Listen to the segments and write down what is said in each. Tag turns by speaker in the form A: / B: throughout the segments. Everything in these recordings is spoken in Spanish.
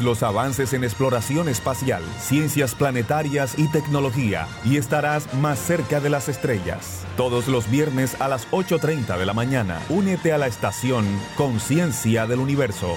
A: los avances en exploración espacial, ciencias planetarias y tecnología y estarás más cerca de las estrellas. Todos los viernes a las 8.30 de la mañana, únete a la estación Conciencia del Universo.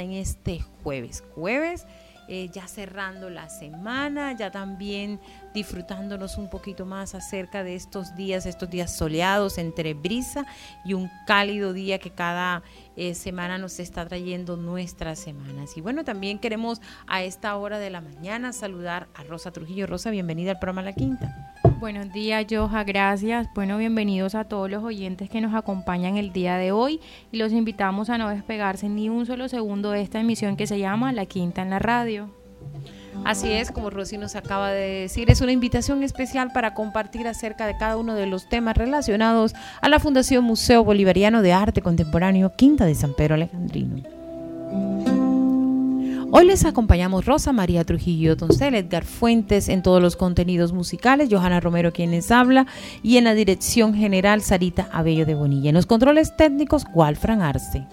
B: En este jueves. Jueves, eh, ya cerrando la semana, ya también disfrutándonos un poquito más acerca de estos días, estos días soleados entre brisa y un cálido día que cada eh, semana nos está trayendo nuestras semanas. Y bueno, también queremos a esta hora de la mañana saludar a Rosa Trujillo. Rosa, bienvenida al programa La Quinta.
C: Buenos días, Joja, gracias. Bueno, bienvenidos a todos los oyentes que nos acompañan el día de hoy y los invitamos a no despegarse ni un solo segundo de esta emisión que se llama La Quinta en la Radio.
B: Así es, como Rosy nos acaba de decir, es una invitación especial para compartir acerca de cada uno de los temas relacionados a la Fundación Museo Bolivariano de Arte Contemporáneo Quinta de San Pedro Alejandrino. Hoy les acompañamos Rosa María Trujillo Toncel, Edgar Fuentes en todos los contenidos musicales, Johanna Romero quien les habla y en la dirección general Sarita Abello de Bonilla. En los controles técnicos, Walfran Arce.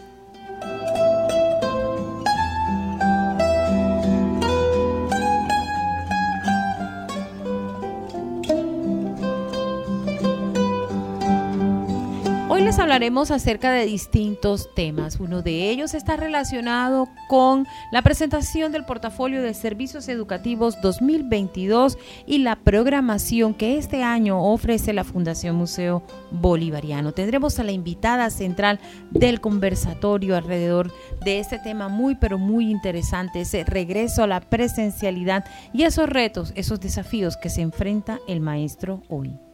B: Hablaremos acerca de distintos temas. Uno de ellos está relacionado con la presentación del portafolio de servicios educativos 2022 y la programación que este año ofrece la Fundación Museo Bolivariano. Tendremos a la invitada central del conversatorio alrededor de este tema muy pero muy interesante, ese regreso a la presencialidad y esos retos, esos desafíos que se enfrenta el maestro hoy.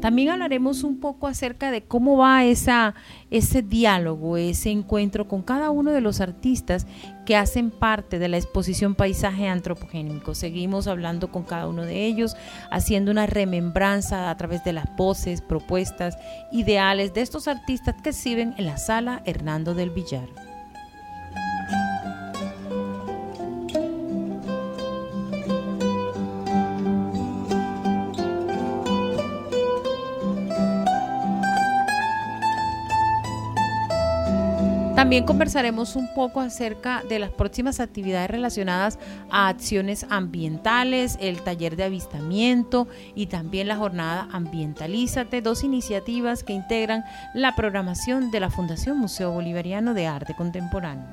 B: También hablaremos un poco acerca de cómo va esa, ese diálogo, ese encuentro con cada uno de los artistas que hacen parte de la exposición Paisaje Antropogénico. Seguimos hablando con cada uno de ellos, haciendo una remembranza a través de las voces, propuestas, ideales de estos artistas que sirven en la sala Hernando del Villar. También conversaremos un poco acerca de las próximas actividades relacionadas a acciones ambientales, el taller de avistamiento y también la jornada Ambientalízate, dos iniciativas que integran la programación de la Fundación Museo Bolivariano de Arte Contemporáneo.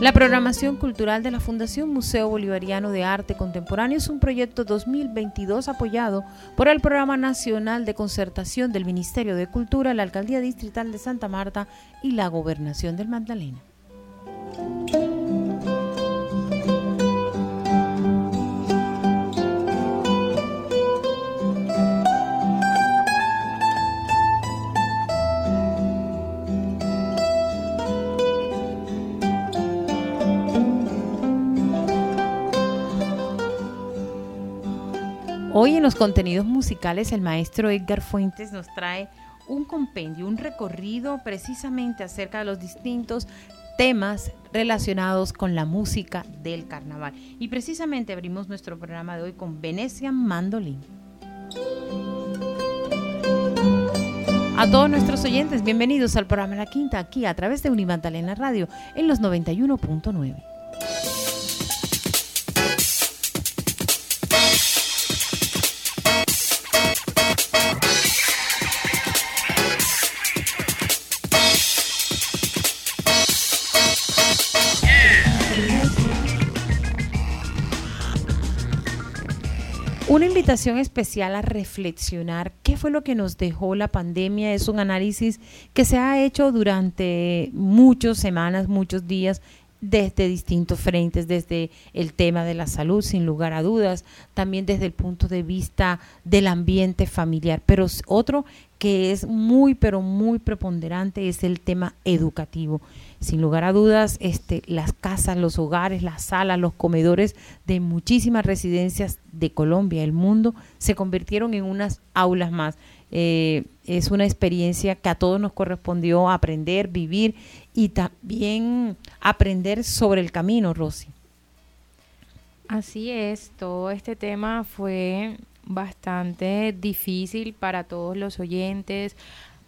B: La programación cultural de la Fundación Museo Bolivariano de Arte Contemporáneo es un proyecto 2022 apoyado por el Programa Nacional de Concertación del Ministerio de Cultura, la Alcaldía Distrital de Santa Marta y la Gobernación del Magdalena. Hoy en los contenidos musicales el maestro Edgar Fuentes nos trae un compendio, un recorrido precisamente acerca de los distintos temas relacionados con la música del carnaval. Y precisamente abrimos nuestro programa de hoy con Venecia Mandolin. A todos nuestros oyentes, bienvenidos al programa La Quinta, aquí a través de Unimandalena Radio en los 91.9. invitación especial a reflexionar qué fue lo que nos dejó la pandemia. Es un análisis que se ha hecho durante muchas semanas, muchos días desde distintos frentes, desde el tema de la salud, sin lugar a dudas, también desde el punto de vista del ambiente familiar, pero otro que es muy, pero muy preponderante es el tema educativo. Sin lugar a dudas, este, las casas, los hogares, las salas, los comedores de muchísimas residencias de Colombia, el mundo, se convirtieron en unas aulas más. Eh, es una experiencia que a todos nos correspondió aprender, vivir y también aprender sobre el camino, Rosy.
C: Así es, todo este tema fue bastante difícil para todos los oyentes,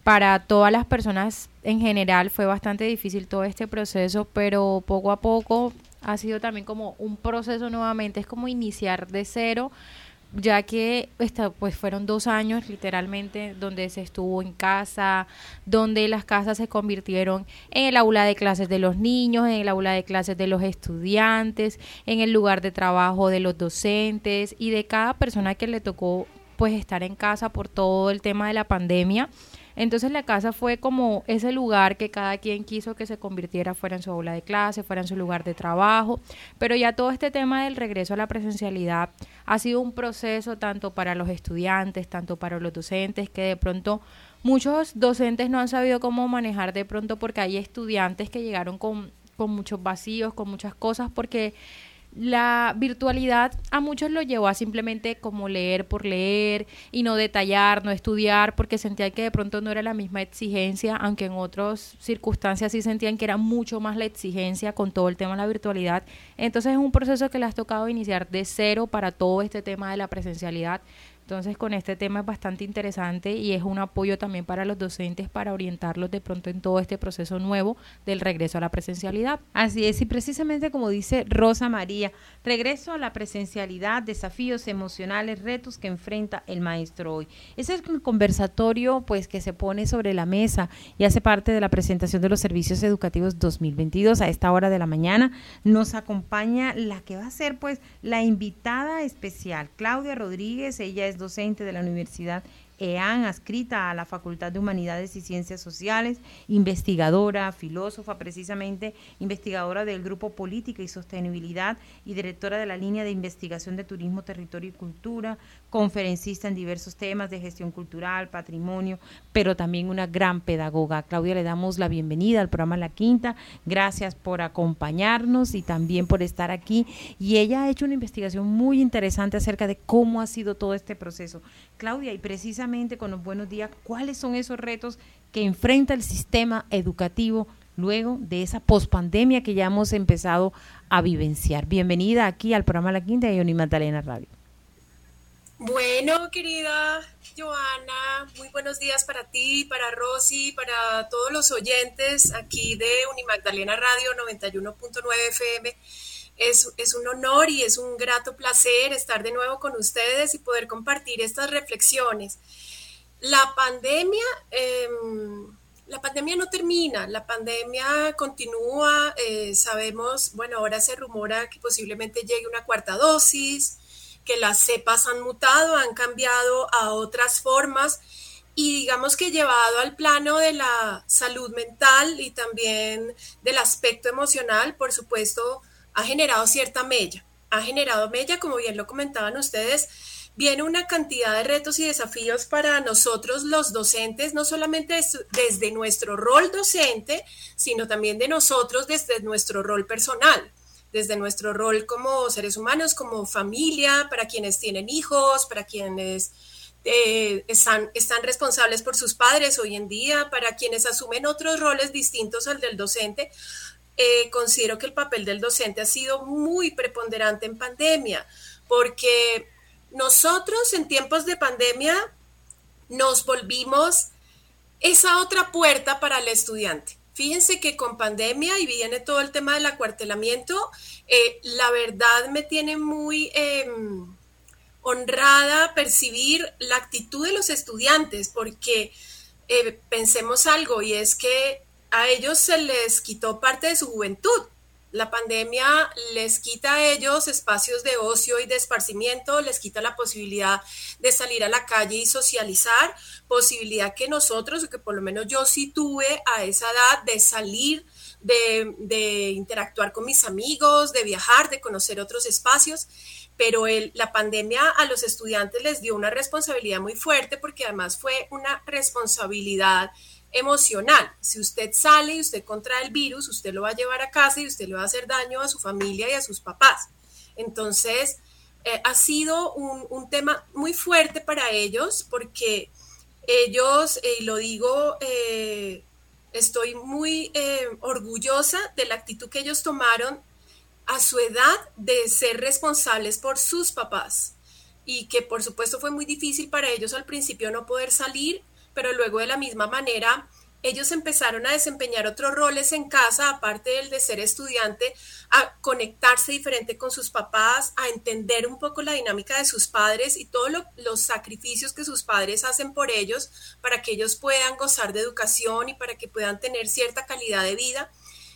C: para todas las personas en general fue bastante difícil todo este proceso, pero poco a poco ha sido también como un proceso nuevamente, es como iniciar de cero, ya que esta, pues fueron dos años literalmente donde se estuvo en casa, donde las casas se convirtieron en el aula de clases de los niños, en el aula de clases de los estudiantes, en el lugar de trabajo de los docentes y de cada persona que le tocó pues estar en casa por todo el tema de la pandemia. Entonces la casa fue como ese lugar que cada quien quiso que se convirtiera fuera en su aula de clase, fuera en su lugar de trabajo, pero ya todo este tema del regreso a la presencialidad ha sido un proceso tanto para los estudiantes, tanto para los docentes, que de pronto muchos docentes no han sabido cómo manejar de pronto porque hay estudiantes que llegaron con, con muchos vacíos, con muchas cosas, porque la virtualidad a muchos lo llevó a simplemente como leer por leer y no detallar, no estudiar, porque sentían que de pronto no era la misma exigencia, aunque en otras circunstancias sí sentían que era mucho más la exigencia con todo el tema de la virtualidad. Entonces es un proceso que le has tocado iniciar de cero para todo este tema de la presencialidad. Entonces, con este tema es bastante interesante y es un apoyo también para los docentes para orientarlos de pronto en todo este proceso nuevo del regreso a la presencialidad.
B: Así es, y precisamente como dice Rosa María, regreso a la presencialidad, desafíos emocionales, retos que enfrenta el maestro hoy. Ese es el conversatorio pues que se pone sobre la mesa y hace parte de la presentación de los servicios educativos 2022 a esta hora de la mañana. Nos acompaña la que va a ser pues la invitada especial, Claudia Rodríguez, ella es docente de la Universidad EAN, adscrita a la Facultad de Humanidades y Ciencias Sociales, investigadora, filósofa, precisamente investigadora del Grupo Política y Sostenibilidad y directora de la línea de investigación de Turismo, Territorio y Cultura, conferencista en diversos temas de gestión cultural, patrimonio, pero también una gran pedagoga. Claudia, le damos la bienvenida al programa La Quinta. Gracias por acompañarnos y también por estar aquí. Y ella ha hecho una investigación muy interesante acerca de cómo ha sido todo este proceso. Claudia, y precisamente con los buenos días, ¿cuáles son esos retos que enfrenta el sistema educativo luego de esa pospandemia que ya hemos empezado a vivenciar? Bienvenida aquí al programa La Quinta de Yoni Magdalena Radio.
D: Bueno, querida Joana, muy buenos días para ti, para Rosy, para todos los oyentes aquí de Unimagdalena Radio 91.9 FM. Es, es, un honor y es un grato placer estar de nuevo con ustedes y poder compartir estas reflexiones. La pandemia, em, la pandemia no termina, la pandemia continúa, eh, sabemos, bueno, ahora se rumora que posiblemente llegue una cuarta dosis, que las cepas han mutado, han cambiado a otras formas y digamos que llevado al plano de la salud mental y también del aspecto emocional, por supuesto, ha generado cierta mella. Ha generado mella, como bien lo comentaban ustedes, viene una cantidad de retos y desafíos para nosotros los docentes, no solamente desde nuestro rol docente, sino también de nosotros desde nuestro rol personal. desde nuestro rol como seres humanos, como familia, para quienes tienen hijos, para quienes eh, están, están responsables por sus padres hoy en día, para quienes asumen otros roles distintos al del docente. Eh, considero que el papel del docente ha sido muy preponderante en pandemia, porque nosotros en tiempos de pandemia nos volvimos esa otra puerta para el estudiante. Fíjense que con pandemia y viene todo el tema del acuartelamiento, eh, la verdad me tiene muy em, honrada percibir la actitud de los estudiantes, porque eh, pensemos algo y es que a ellos se les quitó parte de su juventud. La pandemia les quita a ellos espacios de ocio y de esparcimiento, les quita la posibilidad de salir a la calle y socializar, posibilidad que nosotros, o que por lo menos yo sí tuve a esa edad de salir, de, interactuar con mis amigos, de viajar, de conocer otros espacios, pero la pandemia a los estudiantes les dio una responsabilidad muy fuerte porque además fue una responsabilidad emocional. Si usted sale y usted contrae el virus, usted lo va a llevar a casa y usted le va a hacer daño a su familia y a sus papás. Entonces, eh, ha sido un, tema muy fuerte para ellos porque ellos, eh, y lo digo, eh, estoy muy orgullosa de la actitud que ellos tomaron a su edad de ser responsables por sus papás y que por supuesto fue muy difícil para ellos al principio no poder salir pero luego de la misma manera ellos empezaron a desempeñar otros roles en casa, aparte del de ser estudiante, a conectarse diferente con sus papás, a entender un poco la dinámica de sus padres y todos los sacrificios que sus padres hacen por ellos para que ellos puedan gozar de educación y para que puedan tener cierta calidad de vida.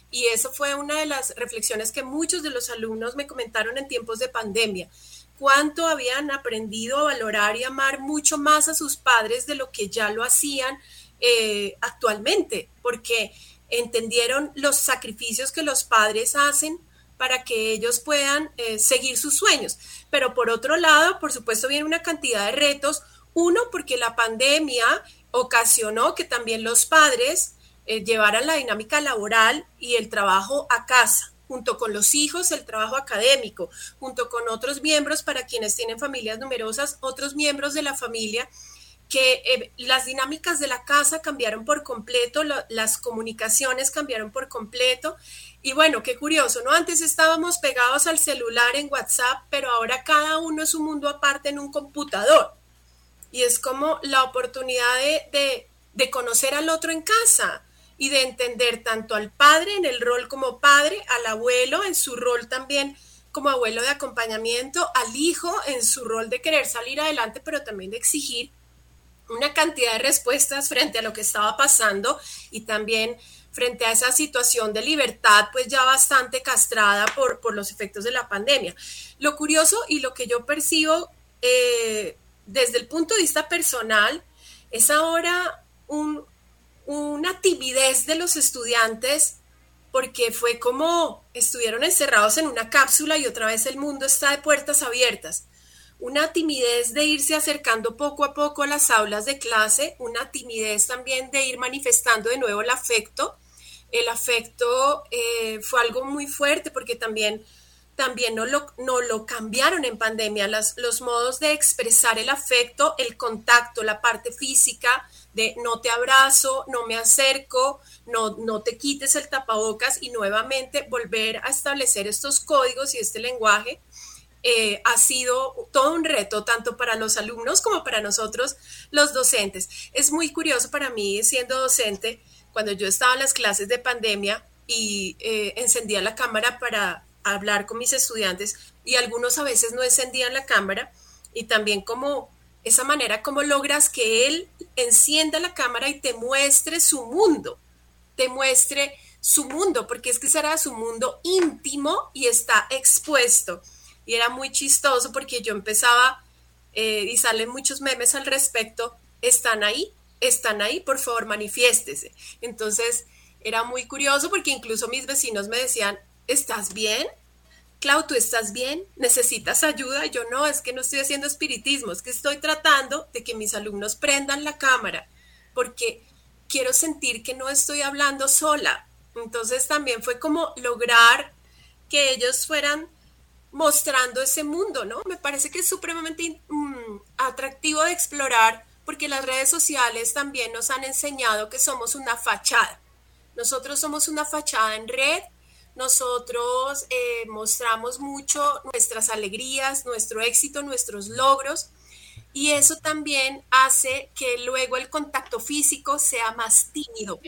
D: Y eso fue una de las reflexiones que muchos de los alumnos me comentaron en tiempos de pandemia cuánto habían aprendido a valorar y amar mucho más a sus padres de lo que ya lo hacían eh, actualmente, porque entendieron los sacrificios que los padres hacen para que ellos puedan eh, seguir sus sueños. Pero por otro lado, por supuesto, viene una cantidad de retos. Uno, porque la pandemia ocasionó que también los padres eh, llevaran la dinámica laboral y el trabajo a casa junto con los hijos, el trabajo académico, junto con otros miembros para quienes tienen familias numerosas, otros miembros de la familia, que eh, las dinámicas de la casa cambiaron por completo, las comunicaciones cambiaron por completo. Y bueno, qué curioso, ¿no? Antes estábamos pegados al celular en WhatsApp, pero ahora cada uno es un mundo aparte en un computador. Y es como la oportunidad de, de conocer al otro en casa, y de entender tanto al padre en el rol como padre, al abuelo en su rol también como abuelo de acompañamiento, al hijo en su rol de querer salir adelante, pero también de exigir una cantidad de respuestas frente a lo que estaba pasando y también frente a esa situación de libertad, pues ya bastante castrada por, por los efectos de la pandemia. Lo curioso y lo que yo percibo eh, desde el punto de vista personal es ahora un, una timidez de los estudiantes porque fue como estuvieron encerrados en una cápsula y otra vez el mundo está de puertas abiertas. Una timidez de irse acercando poco a poco a las aulas de clase, una timidez también de ir manifestando de nuevo el afecto. El afecto eh, fue algo muy fuerte porque también, también no, lo, no lo cambiaron en pandemia. Las, los modos de expresar el afecto, el contacto, la parte física, de no te abrazo, no me acerco, no, no te quites el tapabocas y nuevamente volver a establecer estos códigos y este lenguaje. Eh, ha sido todo un reto tanto para los alumnos como para nosotros los docentes. Es muy curioso para mí siendo docente, cuando yo estaba en las clases de pandemia y eh, encendía la cámara para hablar con mis estudiantes y algunos a veces no encendían la cámara y también como esa manera como logras que él encienda la cámara y te muestre su mundo, te muestre su mundo, porque es que será su mundo íntimo y está expuesto. Y era muy chistoso porque yo empezaba, eh, y salen muchos memes al respecto, están ahí, están ahí, por favor, manifiéstese. Entonces, era muy curioso porque incluso mis vecinos me decían, ¿estás bien? Clau, ¿tú estás bien? ¿Necesitas ayuda? yo no, es que no estoy haciendo espiritismo, es que estoy tratando de que mis alumnos prendan la cámara, porque quiero sentir que no estoy hablando sola. Entonces también fue como lograr que ellos fueran mostrando ese mundo, ¿no? Me parece que es supremamente mm, atractivo de explorar porque las redes sociales también nos han enseñado que somos una fachada. Nosotros somos una fachada en red, nosotros eh, mostramos mucho nuestras alegrías, nuestro éxito, nuestros logros, y eso también hace que luego el contacto físico sea más tímido.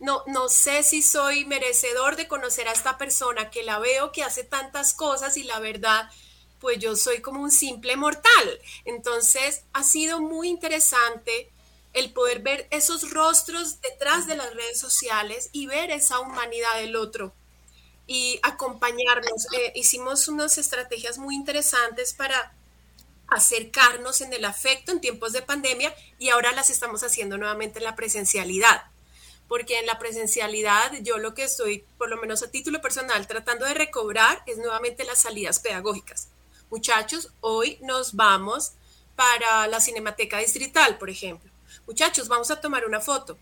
D: No, no sé si soy merecedor de conocer a esta persona que la veo que hace tantas cosas y la verdad, pues yo soy como un simple mortal. Entonces ha sido muy interesante el poder ver esos rostros detrás de las redes sociales y ver esa humanidad del otro y acompañarnos. Eh, hicimos unas estrategias muy interesantes para acercarnos en el afecto en tiempos de pandemia y ahora las estamos haciendo nuevamente en la presencialidad. Porque en la presencialidad yo lo que estoy, por lo menos a título personal, tratando de recobrar es nuevamente las salidas pedagógicas. Muchachos, hoy nos vamos para la Cinemateca Distrital, por ejemplo. Muchachos, vamos a tomar una foto.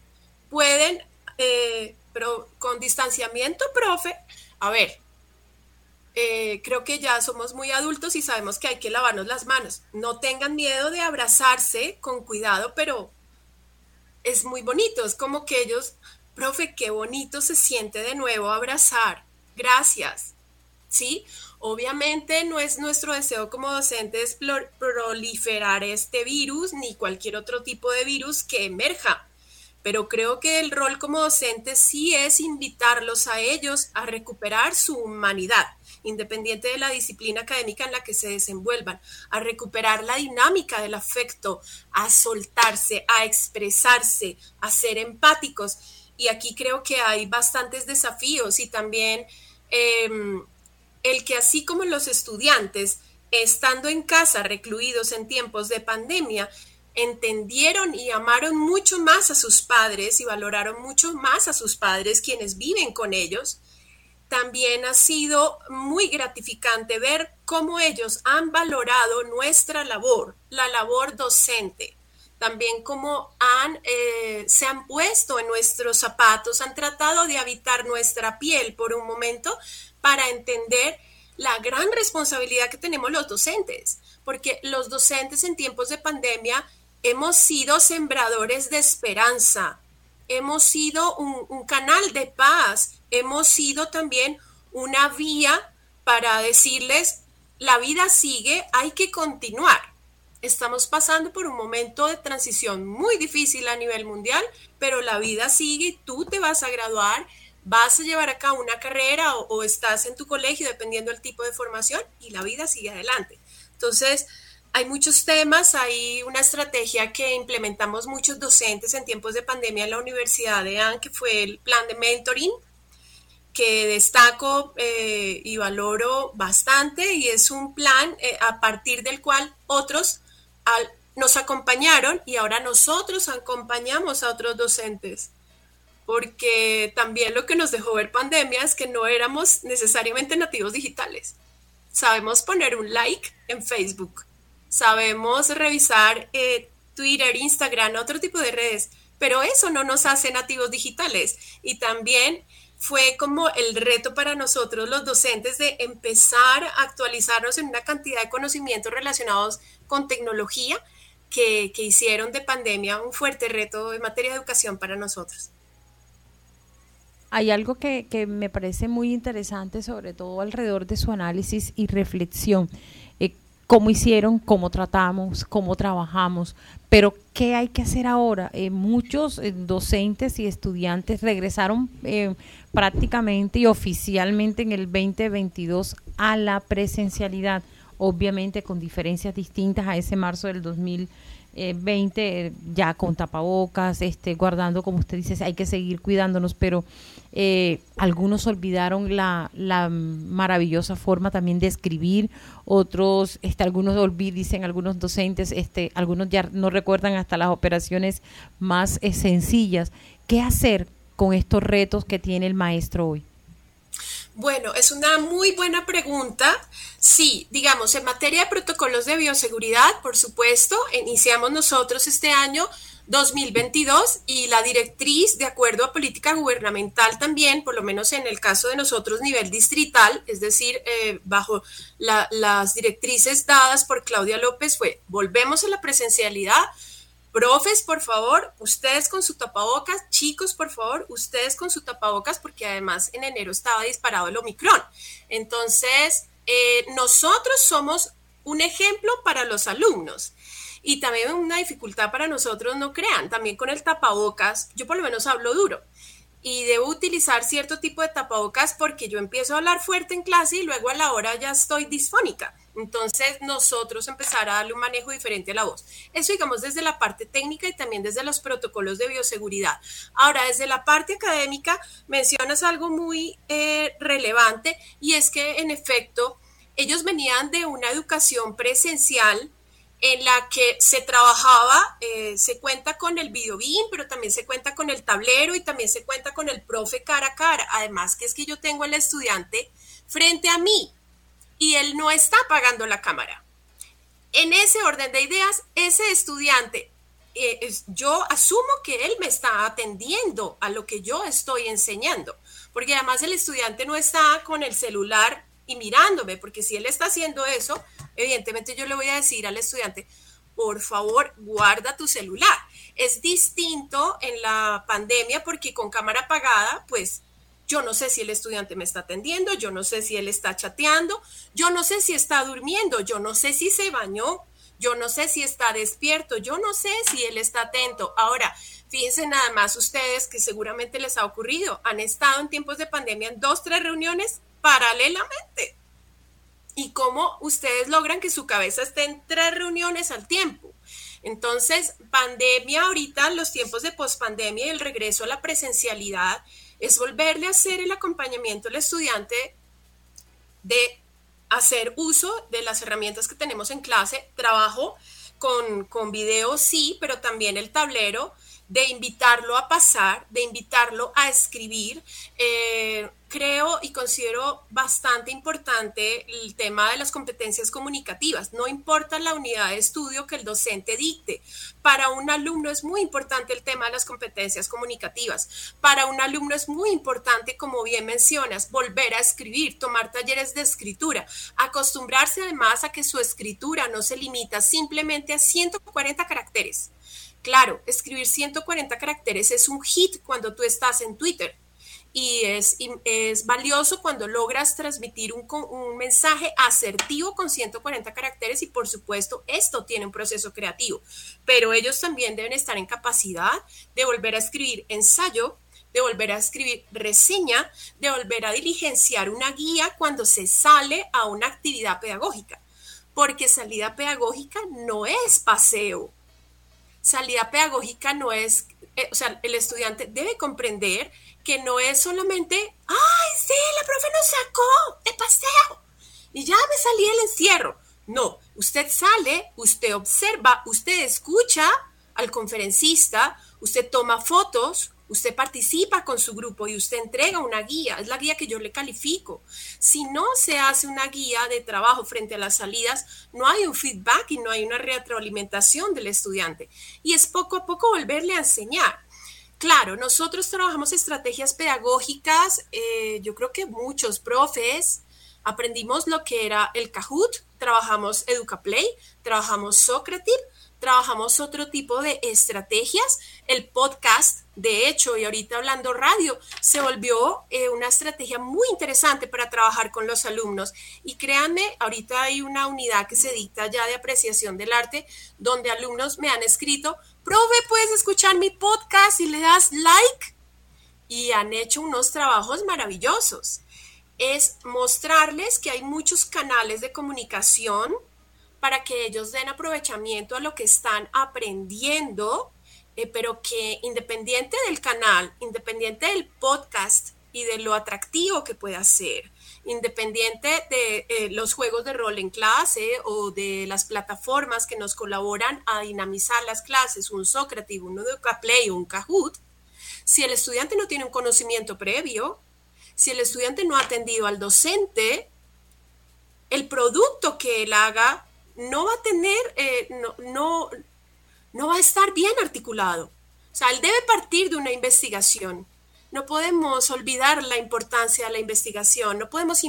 D: Pueden, eh, pero con distanciamiento, profe. A ver, eh, creo que ya somos muy adultos y sabemos que hay que lavarnos las manos. No tengan miedo de abrazarse con cuidado, pero es muy bonito. Es como que ellos, profe, qué bonito se siente de nuevo abrazar. Gracias. ¿Sí? Obviamente no es nuestro deseo como docentes proliferar este virus ni cualquier otro tipo de virus que emerja pero creo que el rol como docente sí es invitarlos a ellos a recuperar su humanidad, independiente de la disciplina académica en la que se desenvuelvan, a recuperar la dinámica del afecto, a soltarse, a expresarse, a ser empáticos. Y aquí creo que hay bastantes desafíos y también em, el que así como los estudiantes, estando en casa recluidos en tiempos de pandemia, entendieron y amaron mucho más a sus padres y valoraron mucho más a sus padres quienes viven con ellos, también ha sido muy gratificante ver cómo ellos han valorado nuestra labor, la labor docente. También cómo han, eh, se han puesto en nuestros zapatos, han tratado de habitar nuestra piel por un momento para entender la gran responsabilidad que tenemos los docentes, porque los docentes en tiempos de pandemia hemos sido sembradores de esperanza, hemos sido un, canal de paz, hemos sido también una vía para decirles, la vida sigue, hay que continuar. Estamos pasando por un momento de transición muy difícil a nivel mundial, pero la vida sigue, tú te vas a graduar, vas a llevar a cabo una carrera o, o estás en tu colegio, dependiendo del tipo de formación, y la vida sigue adelante. Entonces, hay muchos temas, hay una estrategia que implementamos muchos docentes en tiempos de pandemia en la Universidad de AN, que fue el plan de mentoring, que destaco eh, y valoro bastante y es un plan eh, a partir del cual otros nos acompañaron y ahora nosotros acompañamos a otros docentes. Porque también lo que nos dejó ver pandemia es que no éramos necesariamente nativos digitales. Sabemos poner un like en Facebook, sabemos revisar eh, Twitter, Instagram, otro tipo de redes, pero eso no nos hace nativos digitales. Y también fue como el reto para nosotros los docentes de empezar a actualizarnos en una cantidad de conocimientos relacionados con tecnología que, hicieron de pandemia un fuerte reto en materia de educación para nosotros.
B: Hay algo que, que me parece muy interesante, sobre todo alrededor de su análisis y reflexión cómo hicieron, cómo tratamos, cómo trabajamos, pero ¿qué hay que hacer ahora? Eh, muchos eh, docentes y estudiantes regresaron eh, prácticamente y oficialmente en el 2022 a la presencialidad, obviamente con diferencias distintas a ese marzo del 2020, ya con tapabocas, este, guardando, como usted dice, hay que seguir cuidándonos, pero eh, algunos olvidaron la, la, maravillosa forma también de escribir, otros, este, algunos olvidan, dicen algunos docentes, este, algunos ya no recuerdan hasta las operaciones más eh, sencillas. ¿Qué hacer con estos retos que tiene el maestro hoy?
D: Bueno, es una muy buena pregunta. Sí, digamos, en materia de protocolos de bioseguridad, por supuesto, iniciamos nosotros este año 2022 y la directriz, de acuerdo a política gubernamental también, por lo menos en el caso de nosotros, nivel distrital, es decir, eh, bajo las directrices dadas por Claudia López, fue volvemos a la presencialidad. Profes, por favor, ustedes con su tapabocas, chicos, por favor, ustedes con su tapabocas, porque además en enero estaba disparado el Omicron. Entonces, eh, nosotros somos un ejemplo para los alumnos. Y también una dificultad para nosotros, no crean, también con el tapabocas, yo por lo menos hablo duro y debo utilizar cierto tipo de tapabocas porque yo empiezo a hablar fuerte en clase y luego a la hora ya estoy disfónica. Entonces nosotros empezar a darle un manejo diferente a la voz. Eso digamos desde la parte técnica y también desde los protocolos de bioseguridad. Ahora, desde la parte académica mencionas algo muy eh, relevante y es que en efecto ellos venían de una educación presencial en la que se trabajaba, eh, se cuenta con el videobin, pero también se cuenta con el tablero y también se cuenta con el profe cara a cara. Además, que es que yo tengo al estudiante frente a mí y él no está apagando la cámara. En ese orden de ideas, ese estudiante, eh, yo asumo que él me está atendiendo a lo que yo estoy enseñando, porque además el estudiante no está con el celular y mirándome, porque si él está haciendo eso, evidentemente yo le voy a decir al estudiante, por favor, guarda tu celular. Es distinto en la pandemia porque con cámara apagada, pues yo no sé si el estudiante me está atendiendo, yo no sé si él está chateando, yo no sé si está durmiendo, yo no sé si se bañó, yo no sé si está despierto, yo no sé si él está atento. Ahora, fíjense nada más ustedes que seguramente les ha ocurrido, han estado en tiempos de pandemia en dos, tres reuniones paralelamente y cómo ustedes logran que su cabeza esté en tres reuniones al tiempo. Entonces, pandemia ahorita, los tiempos de pospandemia y el regreso a la presencialidad es volverle a hacer el acompañamiento al estudiante de hacer uso de las herramientas que tenemos en clase, trabajo con, con video, sí, pero también el tablero, de invitarlo a pasar, de invitarlo a escribir. Eh, creo y considero bastante importante el tema de las competencias comunicativas. No importa la unidad de estudio que el docente dicte. Para un alumno es muy importante el tema de las competencias comunicativas. Para un alumno es muy importante, como bien mencionas, volver a escribir, tomar talleres de escritura, acostumbrarse además a que su escritura no se limita simplemente a 140 caracteres Claro, escribir 140 caracteres es un hit cuando tú estás en Twitter. Y es, es valioso cuando logras transmitir un, un, mensaje asertivo con 140 caracteres y por supuesto esto tiene un proceso creativo, pero ellos también deben estar en capacidad de volver a escribir ensayo, de volver a escribir reseña, de volver a diligenciar una guía cuando se sale a una actividad pedagógica, porque salida pedagógica no es paseo, salida pedagógica no es, eh, o sea, el estudiante debe comprender que no es solamente, ay, sí, la profe nos sacó de paseo y ya me salí del encierro. No, usted sale, usted observa, usted escucha al conferencista, usted toma fotos, Usted participa con su grupo y usted entrega una guía, es la guía que yo le califico. Si no se hace una guía de trabajo frente a las salidas, no hay un feedback y no hay una retroalimentación del estudiante. Y es poco a poco volverle a enseñar. Claro, nosotros trabajamos estrategias pedagógicas, eh, yo creo que muchos profes aprendimos lo que era el Kahoot, trabajamos EducaPlay, trabajamos Socrative, trabajamos otro tipo de estrategias. El podcast, de hecho, y ahorita hablando radio, se volvió eh, una estrategia muy interesante para trabajar con los alumnos. Y créanme, ahorita hay una unidad que se dicta ya de apreciación del arte, donde alumnos me han escrito, profe, puedes escuchar mi podcast y le das like. Y han hecho unos trabajos maravillosos. Es mostrarles que hay muchos canales de comunicación para que ellos den aprovechamiento a lo que están aprendiendo, eh, pero que independiente del canal, independiente del podcast y de lo atractivo que pueda ser, independiente de eh, los juegos de rol en clase o de las plataformas que nos colaboran a dinamizar las clases, un Socrative, un Educaplay, un Kahoot, si el estudiante no tiene un conocimiento previo, si el estudiante no ha atendido al docente, el producto que él haga no va a tener, eh, no, no va a estar bien articulado. O sea, él debe partir de una investigación. No podemos olvidar la importancia de la investigación, no podemos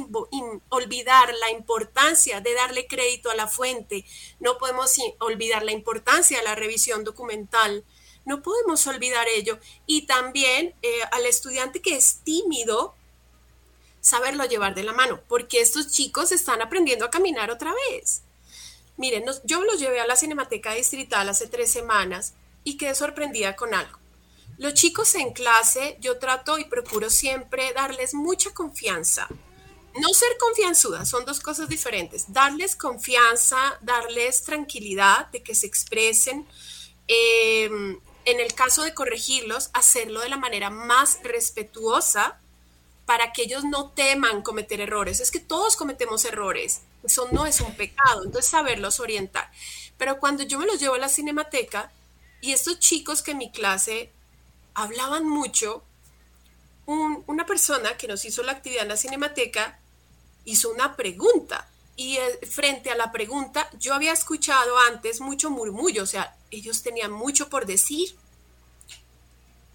D: olvidar la importancia de darle crédito a la fuente, no podemos olvidar la importancia de la revisión documental, no podemos olvidar ello. Y también eh, al estudiante que es tímido, saberlo llevar de la mano, porque estos chicos están aprendiendo a caminar otra vez. Miren, yo los llevé a la Cinemateca Distrital hace tres semanas y quedé sorprendida con algo. Los chicos en clase, yo trato y procuro siempre darles mucha confianza. No ser confianzuda, son dos cosas diferentes. Darles confianza, darles tranquilidad de que se expresen. Em, en el caso de corregirlos, hacerlo de la manera más respetuosa para que ellos no teman cometer errores. Es que todos cometemos errores, eso no es un pecado, entonces saberlos orientar. Pero cuando yo me los llevo a la cinemateca y estos chicos que en mi clase hablaban mucho, una persona que nos hizo la actividad en la cinemateca hizo una pregunta y eh, frente a la pregunta yo había escuchado antes mucho murmullo, o sea, ellos tenían mucho por decir,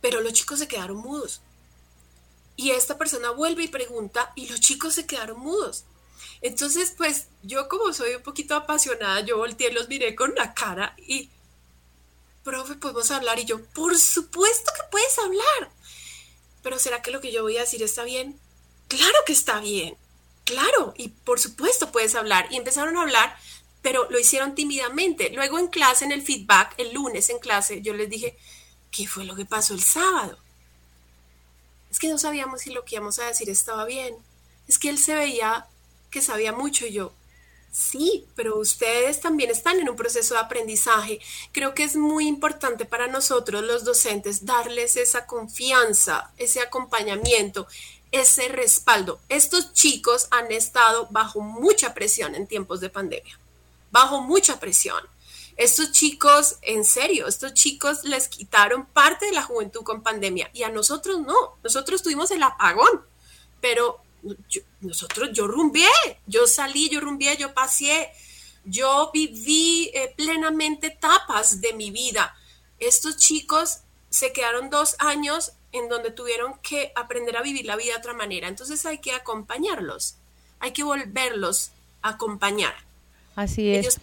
D: pero los chicos se quedaron mudos. Y esta persona vuelve y pregunta y los chicos se quedaron mudos. Entonces, pues yo como soy un poquito apasionada, yo volteé, los miré con la cara y, profe, podemos hablar. Y yo, por supuesto que puedes hablar. Pero ¿será que lo que yo voy a decir está bien? Claro que está bien. Claro, y por supuesto puedes hablar. Y empezaron a hablar, pero lo hicieron tímidamente. Luego en clase, en el feedback, el lunes en clase, yo les dije, ¿qué fue lo que pasó el sábado? Es que no sabíamos si lo que íbamos a decir estaba bien. Es que él se veía que sabía mucho y yo, sí, pero ustedes también están en un proceso de aprendizaje. Creo que es muy importante para nosotros los docentes darles esa confianza, ese acompañamiento, ese respaldo. Estos chicos han estado bajo mucha presión en tiempos de pandemia, bajo mucha presión. Estos chicos, en serio, estos chicos les quitaron parte de la juventud con pandemia y a nosotros no. Nosotros tuvimos el apagón, pero nosotros, yo rumbié, yo salí, yo rumbié, yo pasé, yo viví eh, plenamente etapas de mi vida. Estos chicos se quedaron dos años en donde tuvieron que aprender a vivir la vida de otra manera. Entonces hay que acompañarlos, hay que volverlos a acompañar.
B: Así es.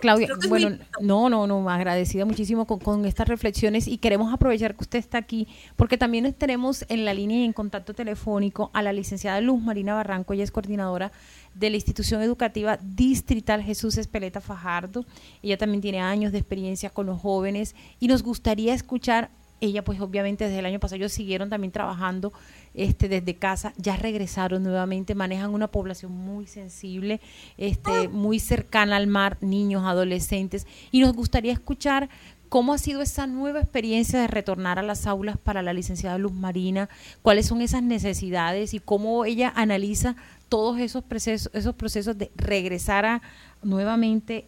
B: Claudia, bueno, no, no, no, agradecida muchísimo con, estas reflexiones y queremos aprovechar que usted está aquí porque también tenemos en la línea y en contacto telefónico a la licenciada Luz Marina Barranco, ella es coordinadora de la institución educativa distrital Jesús Espeleta Fajardo, ella también tiene años de experiencia con los jóvenes y nos gustaría escuchar ella pues obviamente desde el año pasado ellos siguieron también trabajando este, desde casa, ya regresaron nuevamente, manejan una población muy sensible, este, muy cercana al mar, niños, adolescentes, y nos gustaría escuchar cómo ha sido esa nueva experiencia de retornar a las aulas para la licenciada Luz Marina, cuáles son esas necesidades y cómo ella analiza todos esos procesos, esos procesos de regresar a, nuevamente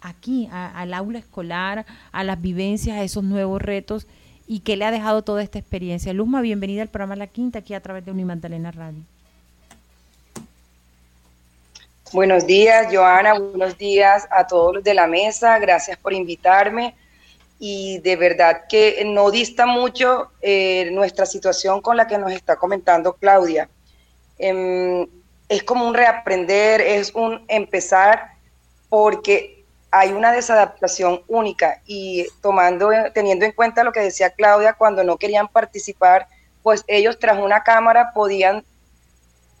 B: aquí, al aula escolar, a las vivencias, a esos nuevos retos y qué le ha dejado toda esta experiencia. Luzma, bienvenida al programa La Quinta, aquí a través de Unimagdalena Radio.
E: Buenos días, Joana, buenos días a todos los de la mesa, gracias por invitarme. Y de verdad que no dista mucho eh, nuestra situación con la que nos está comentando Claudia. Em, es como un reaprender, es un empezar, porque hay una desadaptación única y tomando, teniendo en cuenta lo que decía Claudia, cuando no querían participar, pues ellos tras una cámara podían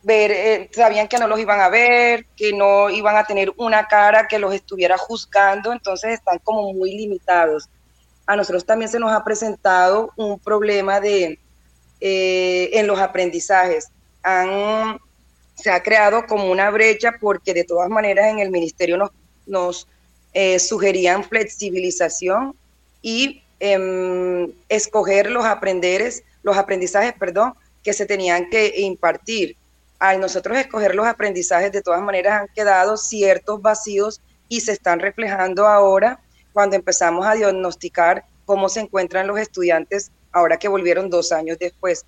E: ver, eh, sabían que no los iban a ver, que no iban a tener una cara que los estuviera juzgando, entonces están como muy limitados. A nosotros también se nos ha presentado un problema de, eh, en los aprendizajes. se ha creado como una brecha porque de todas maneras en el ministerio nos eh, sugerían flexibilización y em, escoger los aprenderes, los aprendizajes, perdón, que se tenían que impartir. Al nosotros escoger los aprendizajes, de todas maneras han quedado ciertos vacíos y se están reflejando ahora cuando empezamos a diagnosticar cómo se encuentran los estudiantes ahora que volvieron dos años después.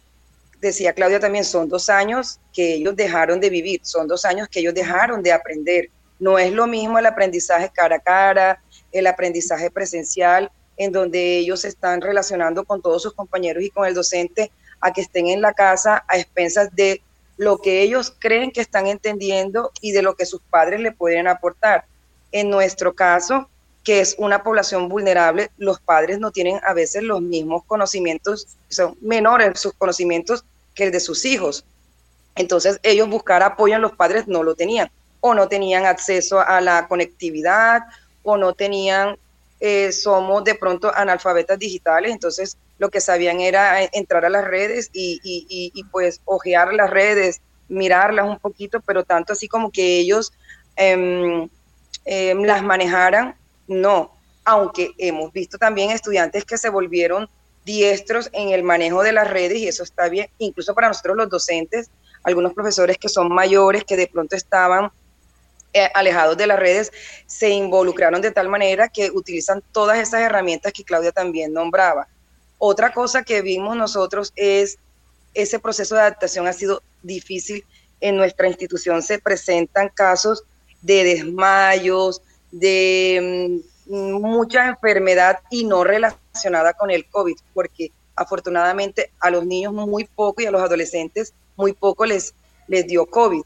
E: Decía Claudia también, son dos años que ellos dejaron de vivir, son dos años que ellos dejaron de aprender. No es lo mismo el aprendizaje cara a cara, el aprendizaje presencial, en donde ellos se están relacionando con todos sus compañeros y con el docente a que estén en la casa a expensas de lo que ellos creen que están entendiendo y de lo que sus padres le pueden aportar. En nuestro caso, que es una población vulnerable, los padres no tienen a veces los mismos conocimientos, son menores sus conocimientos que el de sus hijos. Entonces ellos buscar apoyo en los padres no lo tenían, o no tenían acceso a la conectividad, o no tenían, eh, somos de pronto analfabetas digitales, entonces lo que sabían era eh, entrar a las redes y, y, pues ojear las redes, mirarlas un poquito, pero tanto así como que ellos em, las manejaran, no. Aunque hemos visto también estudiantes que se volvieron diestros en el manejo de las redes y eso está bien, incluso para nosotros los docentes, algunos profesores que son mayores, que de pronto estaban eh, alejados de las redes, se involucraron de tal manera que utilizan todas esas herramientas que Claudia también nombraba. Otra cosa que vimos nosotros es ese proceso de adaptación ha sido difícil. En nuestra institución se presentan casos de desmayos, de mm, mucha enfermedad y no relacionada con el COVID, porque afortunadamente a los niños muy poco y a los adolescentes muy poco les, les dio COVID,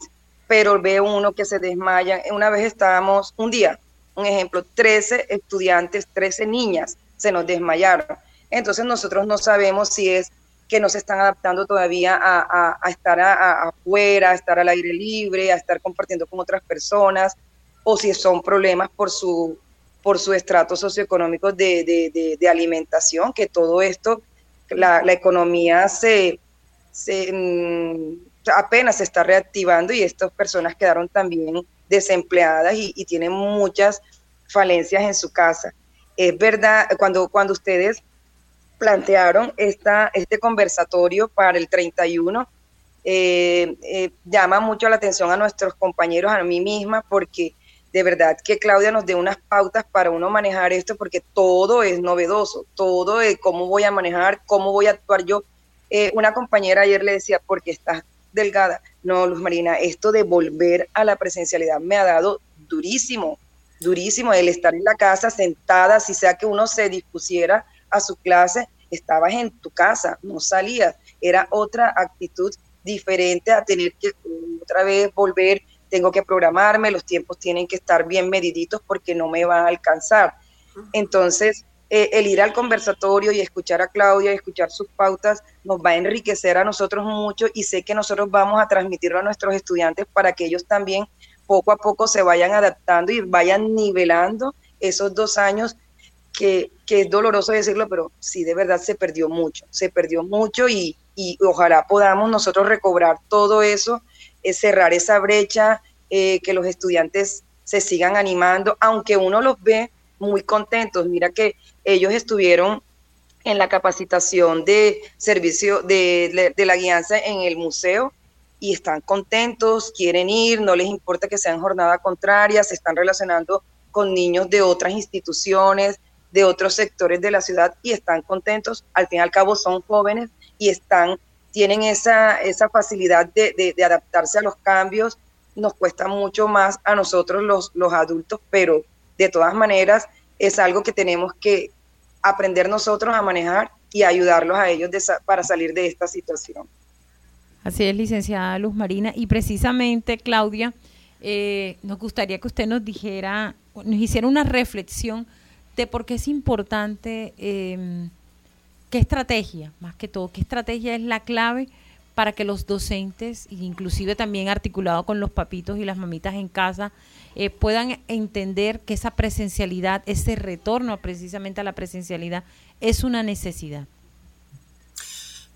E: pero veo uno que se desmaya. Una vez estábamos, un día, un ejemplo, 13 estudiantes, 13 niñas se nos desmayaron. Entonces nosotros no sabemos si es que no se están adaptando todavía a, estar afuera, a estar al aire libre, a estar compartiendo con otras personas, o si son problemas por su, por su estrato socioeconómico de, alimentación, que todo esto, la, economía se, mm, apenas se está reactivando y estas personas quedaron también desempleadas y, tienen muchas falencias en su casa. Es verdad, cuando, cuando ustedes plantearon esta, este conversatorio para el 31. Eh, eh, llama mucho la atención a nuestros compañeros, a mí misma, porque de verdad que Claudia nos dé unas pautas para uno manejar esto, porque todo es novedoso, todo es cómo voy a manejar, cómo voy a actuar yo. Eh, una compañera ayer le decía, porque estás delgada. No, Luz Marina, esto de volver a la presencialidad me ha dado durísimo, durísimo el estar en la casa sentada, si sea que uno se dispusiera a su clase, estabas en tu casa, no salías. Era otra actitud diferente a tener que otra vez volver, tengo que programarme, los tiempos tienen que estar bien mediditos porque no me va a alcanzar. Entonces, eh, el ir al conversatorio y escuchar a Claudia y escuchar sus pautas nos va a enriquecer a nosotros mucho y sé que nosotros vamos a transmitirlo a nuestros estudiantes para que ellos también poco a poco se vayan adaptando y vayan nivelando esos dos años que, es doloroso decirlo, pero sí de verdad se perdió mucho, se perdió mucho y, ojalá podamos nosotros recobrar todo eso, eh, cerrar esa brecha, eh, que los estudiantes se sigan animando, aunque uno los ve muy contentos. Mira que ellos estuvieron en la capacitación de servicio de, de, la guianza en el museo y están contentos, quieren ir, no les importa que sean jornada contraria, se están relacionando con niños de otras instituciones, de otros sectores de la ciudad y están contentos. Al fin y al cabo son jóvenes y están, tienen esa, esa facilidad de, adaptarse a los cambios. Nos cuesta mucho más a nosotros los, los adultos, pero de todas maneras es algo que tenemos que aprender nosotros a manejar y ayudarlos a ellos para salir de esta situación.
B: Así es, licenciada Luz Marina. Y precisamente, Claudia, eh, nos gustaría que usted nos dijera, nos hiciera una reflexión de por qué es importante, em, qué estrategia, más que todo, qué estrategia es la clave para que los docentes, inclusive también articulado con los papitos y las mamitas en casa, eh, puedan entender que esa presencialidad, ese retorno precisamente a la presencialidad, es una necesidad.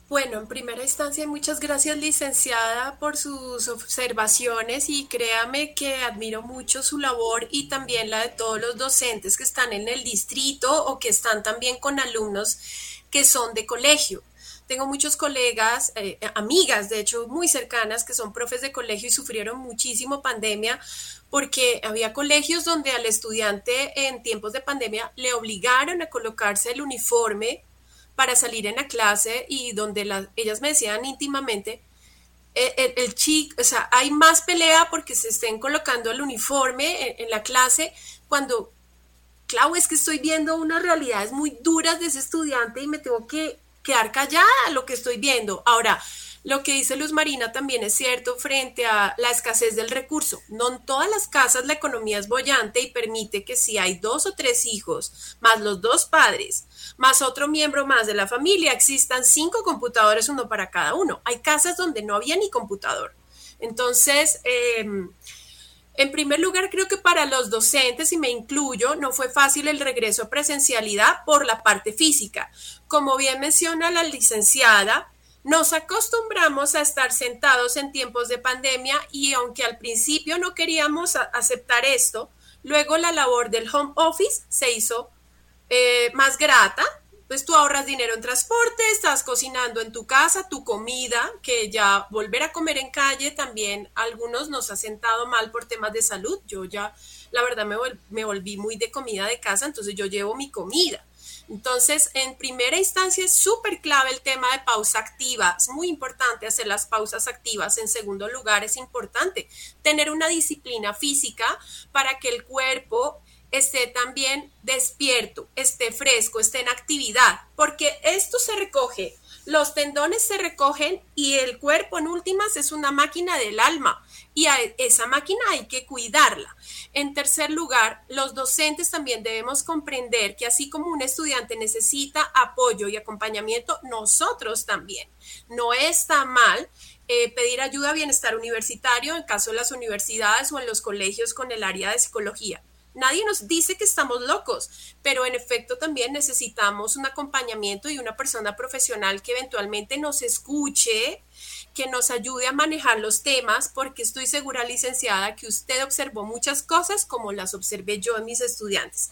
D: Bueno, en primera instancia, muchas gracias licenciada por sus observaciones y créame que admiro mucho su labor y también la de todos los docentes que están en el distrito o que están también con alumnos que son de colegio. Tengo muchos colegas, eh, amigas, de hecho, muy cercanas, que son profes de colegio y sufrieron muchísimo pandemia porque había colegios donde al estudiante en tiempos de pandemia le obligaron a colocarse el uniforme para salir en la clase y donde ellas me decían íntimamente, eh, el, chico, o sea, hay más pelea porque se estén colocando el uniforme en, la clase cuando Clau, es que estoy viendo unas realidades muy duras de ese estudiante y me tengo que quedar callada lo que estoy viendo. Ahora, lo que dice Luz Marina también es cierto frente a la escasez del recurso. No en todas las casas la economía es bollante y permite que si hay dos o tres hijos, más los dos padres, más otro miembro más de la familia, existan cinco computadores, uno para cada uno. Hay casas donde no había ni computador. Entonces, em, en primer lugar, creo que para los docentes, y me incluyo, no fue fácil el regreso a presencialidad por la parte física. Como bien menciona la licenciada, nos acostumbramos a estar sentados en tiempos de pandemia y aunque al principio no queríamos aceptar esto, luego la labor del home office se hizo eh, más grata, pues tú ahorras dinero en transporte, estás cocinando en tu casa tu comida, que ya volver a comer en calle también algunos nos ha sentado mal por temas de salud. Yo ya, la verdad, me, me volví muy de comida de casa, entonces yo llevo mi comida. Entonces, en primera instancia es súper clave el tema de pausa activa. Es muy importante hacer las pausas activas. En segundo lugar, es importante tener una disciplina física para que el cuerpo esté también despierto, esté fresco, esté en actividad, porque esto se recoge los tendones se recogen y el cuerpo en últimas es una máquina del alma y a esa máquina hay que cuidarla. En tercer lugar, los docentes también debemos comprender que así como un estudiante necesita apoyo y acompañamiento, nosotros también. No está mal eh, pedir ayuda a bienestar universitario en caso de las universidades o en los colegios con el área de psicología. Nadie nos dice que estamos locos, pero en efecto también necesitamos un acompañamiento y una persona profesional que eventualmente nos escuche, que nos ayude a manejar los temas, porque estoy segura, licenciada, que usted observó muchas cosas como las observé yo en mis estudiantes.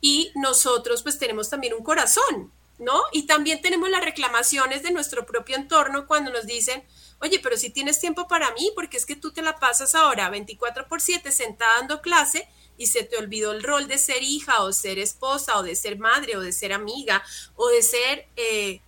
D: Y nosotros pues tenemos también un corazón, ¿no? Y también tenemos las reclamaciones de nuestro propio entorno cuando nos dicen, oye, pero si tienes tiempo para mí, porque es que tú te la pasas ahora 24 por 7 sentada dando clase y se te olvidó el rol de ser hija o ser esposa o de ser madre o de ser amiga o de ser eh,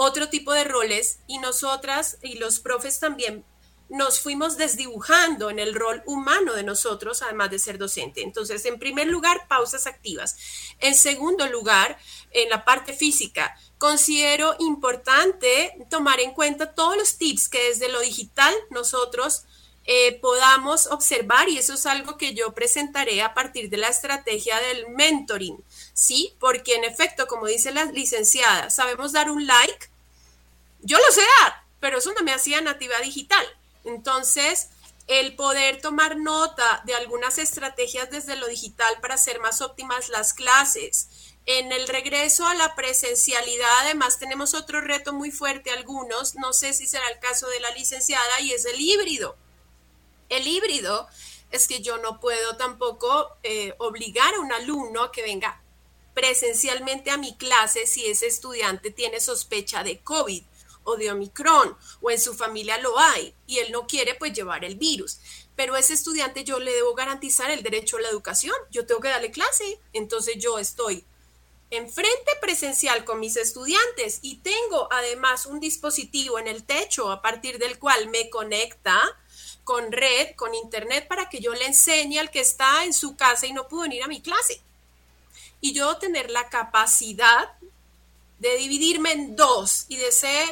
D: otro tipo de roles y nosotras y los profes también nos fuimos desdibujando en el rol humano de nosotros, además de ser docente. Entonces, en primer lugar, pausas activas. En segundo lugar, en la parte física, considero importante tomar en cuenta todos los tips que desde lo digital nosotros eh, podamos observar y eso es algo que yo presentaré a partir de la estrategia del mentoring, ¿sí? Porque en efecto, como dice la licenciada, sabemos dar un like, yo lo sé dar, pero eso no me hacía nativa digital. Entonces, el poder tomar nota de algunas estrategias desde lo digital para hacer más óptimas las clases. En el regreso a la presencialidad, además, tenemos otro reto muy fuerte, algunos, no sé si será el caso de la licenciada, y es el híbrido. El híbrido es que yo no puedo tampoco eh, obligar a un alumno a que venga presencialmente a mi clase si ese estudiante tiene sospecha de COVID o de Omicron o en su familia lo hay y él no quiere pues llevar el virus. Pero ese estudiante yo le debo garantizar el derecho a la educación, yo tengo que darle clase, entonces yo estoy enfrente presencial con mis estudiantes y tengo además un dispositivo en el techo a partir del cual me conecta con red, con internet, para que yo le enseñe al que está en su casa y no pudo venir a mi clase. Y yo tener la capacidad de dividirme en dos y de ser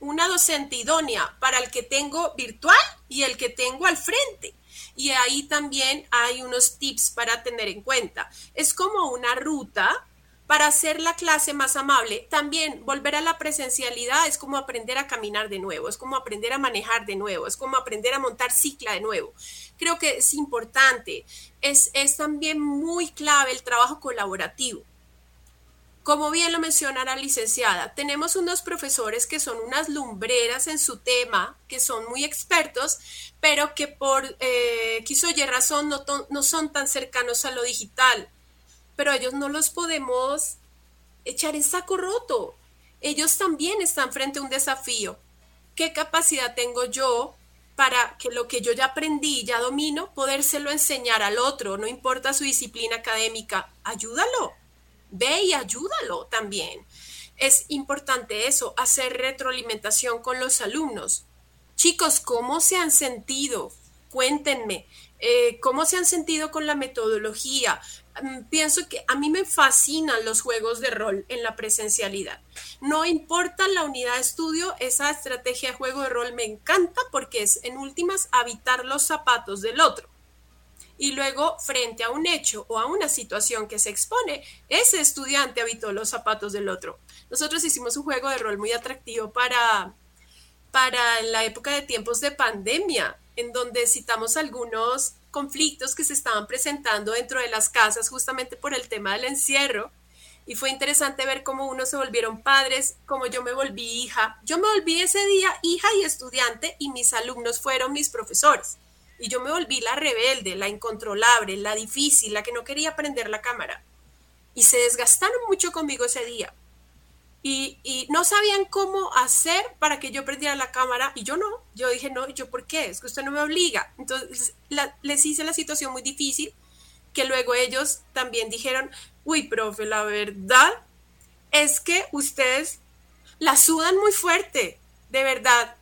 D: una docente idónea para el que tengo virtual y el que tengo al frente. Y ahí también hay unos tips para tener en cuenta. Es como una ruta para hacer la clase más amable. También volver a la presencialidad es como aprender a caminar de nuevo, es como aprender a manejar de nuevo, es como aprender a montar cicla de nuevo. Creo que es importante, es, es también muy clave el trabajo colaborativo. Como bien lo menciona la licenciada, tenemos unos profesores que son unas lumbreras en su tema, que son muy expertos, pero que por eh, quiso y razón no son tan cercanos a lo digital pero ellos no los podemos echar en saco roto. Ellos también están frente a un desafío. ¿Qué capacidad tengo yo para que lo que yo ya aprendí, ya domino, podérselo enseñar al otro? No importa su disciplina académica, ayúdalo. Ve y ayúdalo también. Es importante eso, hacer retroalimentación con los alumnos. Chicos, ¿cómo se han sentido? Cuéntenme, eh, cómo se han sentido con la metodología, pienso que a mí me fascinan los juegos de rol en la presencialidad. No importa la unidad de estudio, esa estrategia juego de rol me encanta porque es en últimas habitar los zapatos del otro. Y luego, frente a un hecho o a una situación que se expone, ese estudiante habitó los zapatos del otro. Nosotros hicimos un juego de rol muy atractivo para, para la época de tiempos de pandemia, en donde citamos algunos conflictos que se estaban presentando dentro de las casas justamente por el tema del encierro. Y fue interesante ver cómo unos se volvieron padres, cómo yo me volví hija. Yo me volví ese día hija y estudiante y mis alumnos fueron mis profesores. Y yo me volví la rebelde, la incontrolable, la difícil, la que no quería prender la cámara. Y se desgastaron mucho conmigo ese día y, no sabían cómo hacer para que yo prendiera la cámara y yo no, yo dije, no, yo por qué, es que usted no me obliga. Entonces les hice la situación muy difícil, que luego ellos también dijeron, uy, profe, la verdad es que ustedes la sudan muy fuerte, de verdad.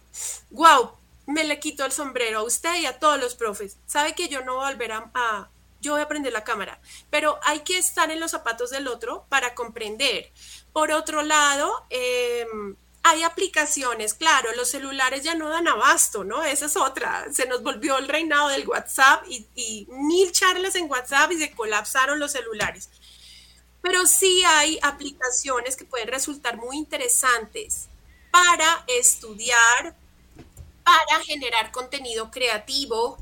D: Wow, me le quito el sombrero a usted y a todos los profes. Sabe que yo no voy a a yo voy a prender la cámara, pero hay que estar en los zapatos del otro para comprender. Por otro lado, em, hay aplicaciones, claro, los celulares ya no dan abasto, ¿no? Esa es otra. Se nos volvió el reinado del WhatsApp y, mil charlas en WhatsApp y se colapsaron los celulares. Pero sí hay aplicaciones que pueden resultar muy interesantes para estudiar, para generar contenido creativo,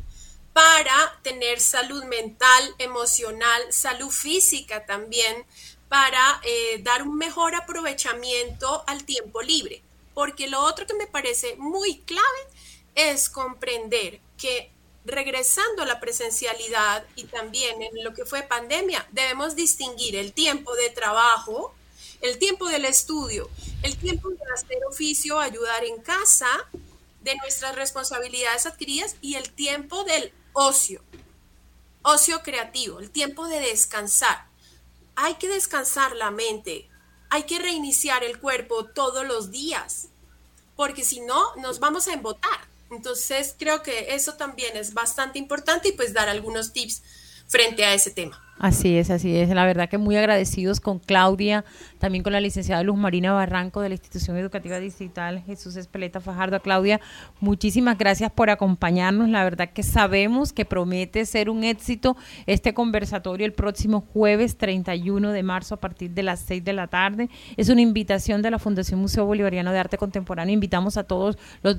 D: para tener salud mental, emocional, salud física también, para eh, dar un mejor aprovechamiento al tiempo libre. Porque lo otro que me parece muy clave es comprender que regresando a la presencialidad y también en lo que fue pandemia, debemos distinguir el tiempo de trabajo, el tiempo del estudio, el tiempo de hacer oficio, ayudar en casa, de nuestras responsabilidades adquiridas y el tiempo del ocio, ocio creativo, el tiempo de descansar hay que descansar la mente, hay que reiniciar el cuerpo todos los días, porque si no, nos vamos a embotar. Entonces, creo que eso también es bastante importante y pues dar algunos tips frente a ese tema.
B: Así es, así es. La verdad que muy agradecidos con Claudia, también con la licenciada Luz Marina Barranco de la Institución Educativa Digital Jesús Espeleta Fajardo. Claudia, muchísimas gracias por acompañarnos. La verdad que sabemos que promete ser un éxito este conversatorio el próximo jueves 31 de marzo a partir de las 6 de la tarde. Es una invitación de la Fundación Museo Bolivariano de Arte Contemporáneo. Invitamos a todos los,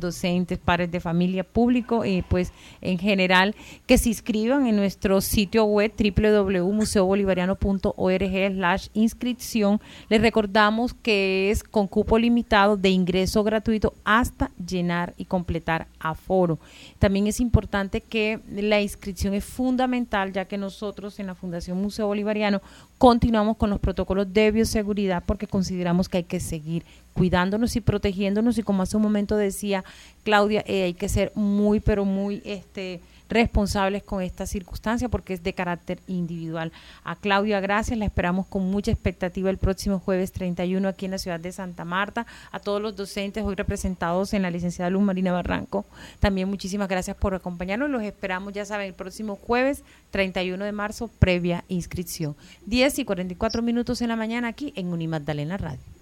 B: docentes, padres de familia, público y pues en general que se inscriban en nuestro sitio web www.museobolivariano.org slash inscripción. Les recordamos que es con cupo limitado de ingreso gratuito hasta llenar y completar aforo. También es importante que la inscripción es fundamental ya que nosotros en la Fundación Museo Bolivariano continuamos con los protocolos de bioseguridad porque consideramos que hay que seguir cuidándonos y protegiéndonos y como hace un momento decía Claudia, eh, hay que ser muy pero muy este responsables con esta circunstancia porque es de carácter individual. A Claudia, gracias, la esperamos con mucha expectativa el próximo jueves 31 aquí en la ciudad de Santa Marta. A todos los docentes hoy representados en la licenciada Luz Marina Barranco, también muchísimas gracias por acompañarnos. Los esperamos, ya saben, el próximo jueves 31 de marzo, previa inscripción. 10 y 44 minutos en la mañana aquí en Unimagdalena Radio.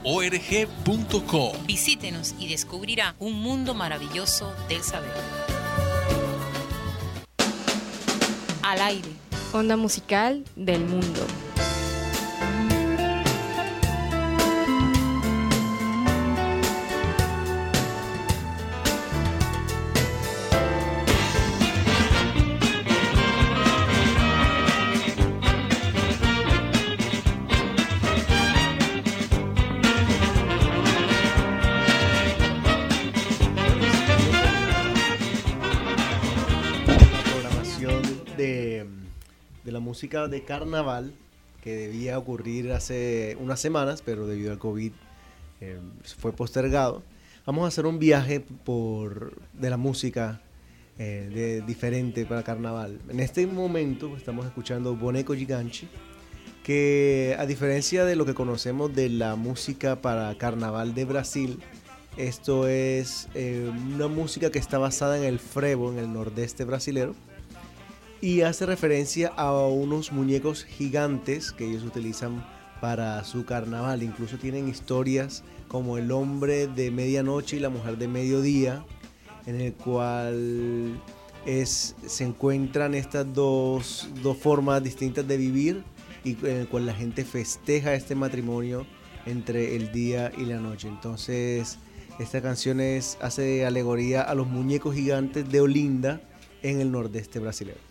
A: org.co.
F: Visítenos y descubrirá un mundo maravilloso del saber.
C: Al aire. Onda musical del mundo.
G: Música de carnaval que debía ocurrir hace unas semanas, pero debido al COVID eh, fue postergado. Vamos a hacer un viaje por, de la música eh, de, diferente para carnaval. En este momento estamos escuchando Boneco Giganchi, que a diferencia de lo que conocemos de la música para carnaval de Brasil, esto es eh, una música que está basada en el frevo, en el nordeste brasilero, y hace referencia a unos muñecos gigantes que ellos utilizan para su carnaval. Incluso tienen historias como el hombre de medianoche y la mujer de mediodía, en el cual se encuentran estas dos, dos formas distintas de vivir y en el cual la gente festeja este matrimonio entre el día y la noche. Entonces, esta canción es, hace alegoría a los muñecos gigantes de Olinda en el nordeste brasileño.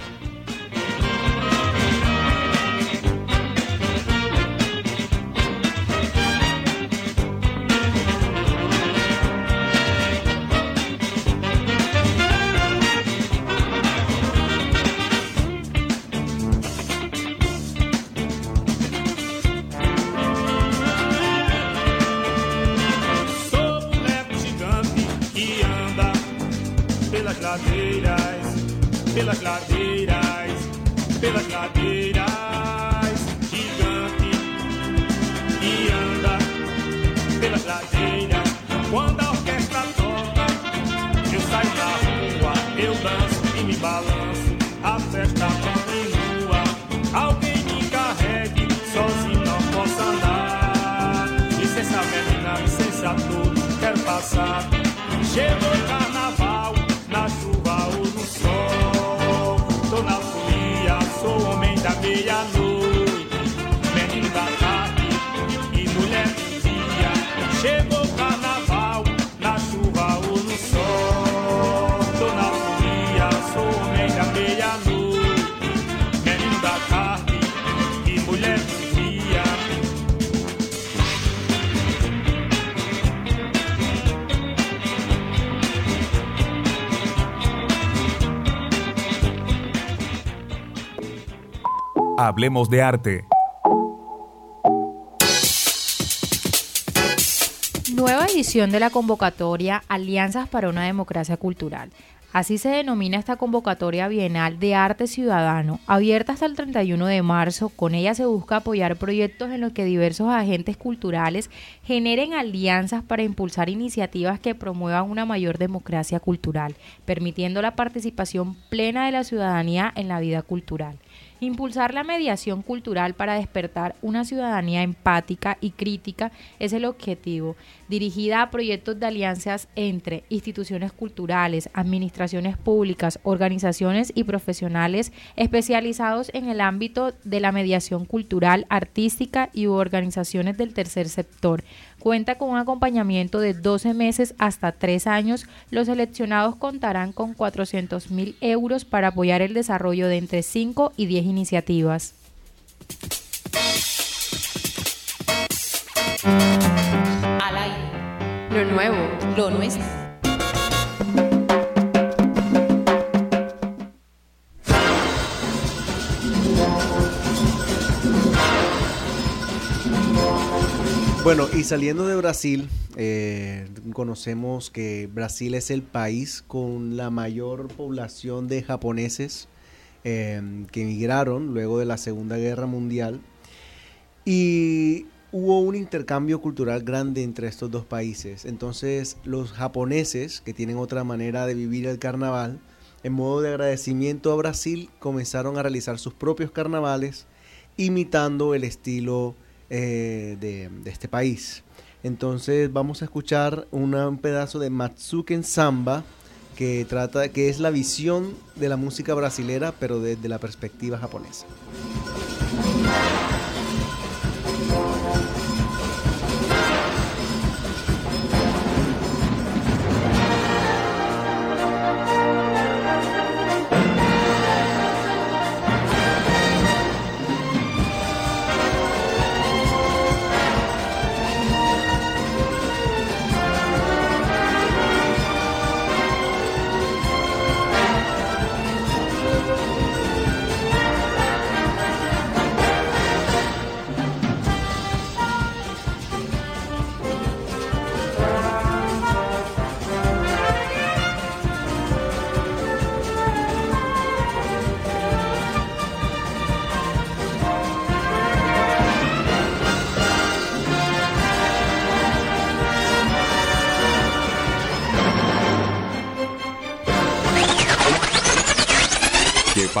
G: passado.
A: Chegou tá Hablemos de arte.
C: Nueva edición de la convocatoria Alianzas para una Democracia Cultural. Así se denomina esta convocatoria bienal de arte ciudadano, abierta hasta el 31 de marzo. Con ella se busca apoyar proyectos en los que diversos agentes culturales generen alianzas para impulsar iniciativas que promuevan una mayor democracia cultural, permitiendo la participación plena de la ciudadanía en la vida cultural. Impulsar la mediación cultural para despertar una ciudadanía empática y crítica es el objetivo, dirigida a proyectos de alianzas entre instituciones culturales, administraciones públicas, organizaciones y profesionales especializados en el ámbito de la mediación cultural, artística y organizaciones del tercer sector Cuenta con un acompañamiento de 12 meses hasta 3 años. Los seleccionados contarán con 400 mil euros para apoyar el desarrollo de entre 5 y 10 iniciativas.
F: Al aire.
C: Lo nuevo,
F: lo nuestro.
G: Bueno, y saliendo de Brasil, eh, conocemos que Brasil es el país con la mayor población de japoneses em, que emigraron luego de la Segunda Guerra Mundial. Y hubo un intercambio cultural grande entre estos dos países. Entonces los japoneses, que tienen otra manera de vivir el carnaval, en modo de agradecimiento a Brasil, comenzaron a realizar sus propios carnavales, imitando el estilo eh, de, este país. Entonces vamos a escuchar un pedazo de Matsuken Samba que trata que es la visión de la música brasilera pero desde la perspectiva japonesa.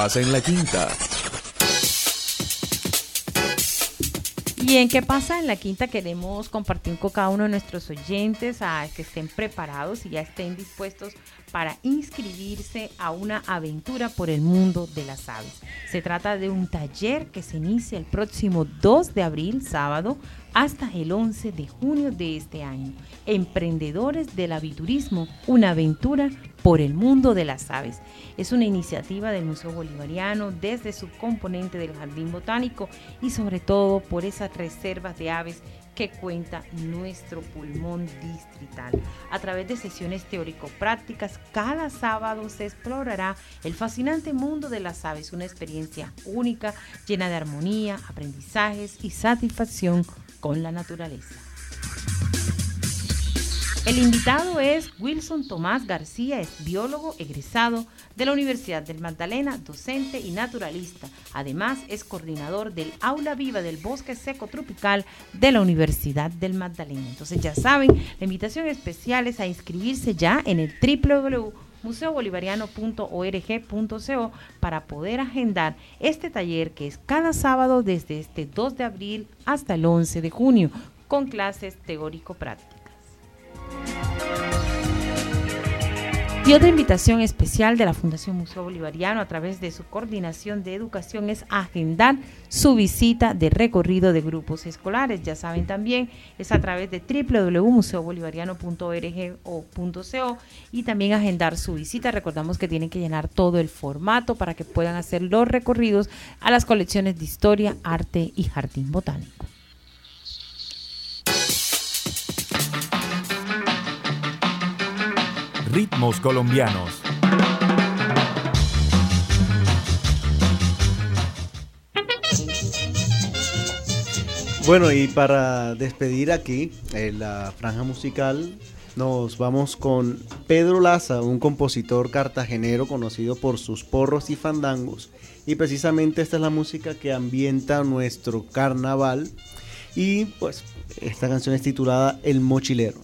A: Pasa en la quinta?
B: Y en qué pasa en la quinta queremos compartir con cada uno de nuestros oyentes a que estén preparados y ya estén dispuestos para inscribirse a una aventura por el mundo de las aves. Se trata de un taller que se inicia el próximo 2 de abril, sábado, hasta el 11 de junio de este año. Emprendedores del aviturismo, una aventura por el mundo de las aves. Es una iniciativa del Museo Bolivariano desde su componente del Jardín Botánico y sobre todo por esas reservas de aves que cuenta nuestro pulmón distrital. A través de sesiones teórico-prácticas, cada sábado se explorará el fascinante mundo de las aves, una experiencia única, llena de armonía, aprendizajes y satisfacción con la naturaleza. El invitado es Wilson Tomás García, es biólogo egresado de la Universidad del Magdalena, docente y naturalista. Además, es coordinador del Aula Viva del Bosque Seco Tropical de la Universidad del Magdalena. Entonces, ya saben, la invitación especial es a inscribirse ya en el www.museobolivariano.org.co para poder agendar este taller que es cada sábado desde este 2 de abril hasta el 11 de junio con clases teórico-prácticas. Y otra invitación especial de la Fundación Museo Bolivariano a través de su coordinación de educación es agendar su visita de recorrido de grupos escolares. Ya saben también, es a través de www.museobolivariano.org.co y también agendar su visita. Recordamos que tienen que llenar todo el formato para que puedan hacer los recorridos a las colecciones de historia, arte y jardín botánico.
A: Ritmos colombianos.
G: Bueno, y para despedir aquí eh, la franja musical, nos vamos con Pedro Laza, un compositor cartagenero conocido por sus porros y fandangos. Y precisamente esta es la música que ambienta nuestro carnaval. Y pues esta canción es titulada El Mochilero.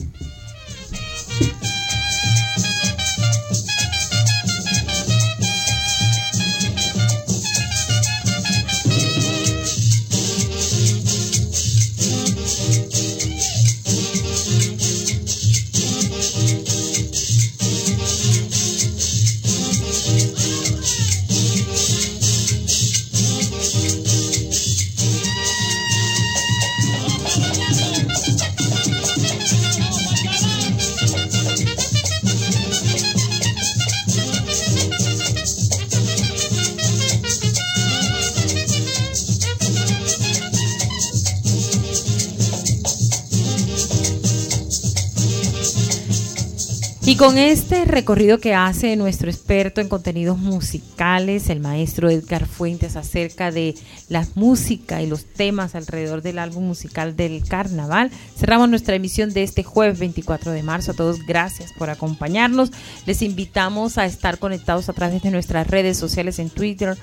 B: Con este recorrido que hace nuestro experto en contenidos musicales, el maestro Edgar Fuentes, acerca de la música y los temas alrededor del álbum musical del carnaval, cerramos nuestra emisión de este jueves 24 de marzo. A todos gracias por acompañarnos. Les invitamos a estar conectados a través de nuestras redes sociales en Twitter,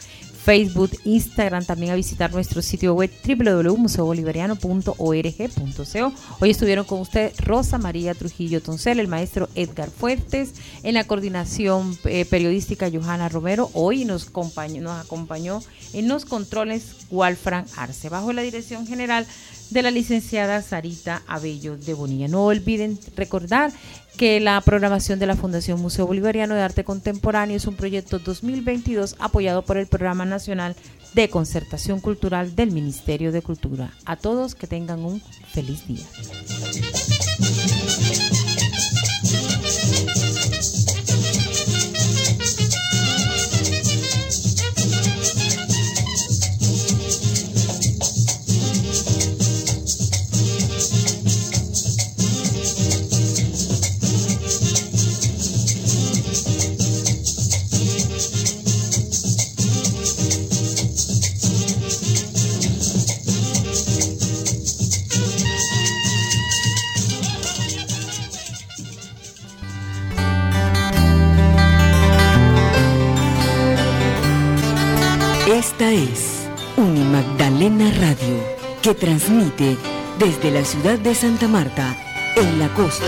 B: Facebook, Instagram, también a visitar nuestro sitio web www.museobolivariano.org.co. Hoy estuvieron con usted Rosa María Trujillo Toncel, el maestro Edgar Fuertes, en la coordinación eh, periodística Johanna Romero. Hoy nos acompañó, nos acompañó en los controles Walfran Arce, bajo la dirección general de la licenciada Sarita Abello de Bonilla. No olviden recordar que la programación de la Fundación Museo Bolivariano de Arte Contemporáneo es un proyecto 2022 apoyado por el Programa Nacional de Concertación Cultural del Ministerio de Cultura. A todos que tengan un feliz día.
H: Esta es Unimagdalena Radio, que transmite desde la ciudad de Santa Marta, en la costa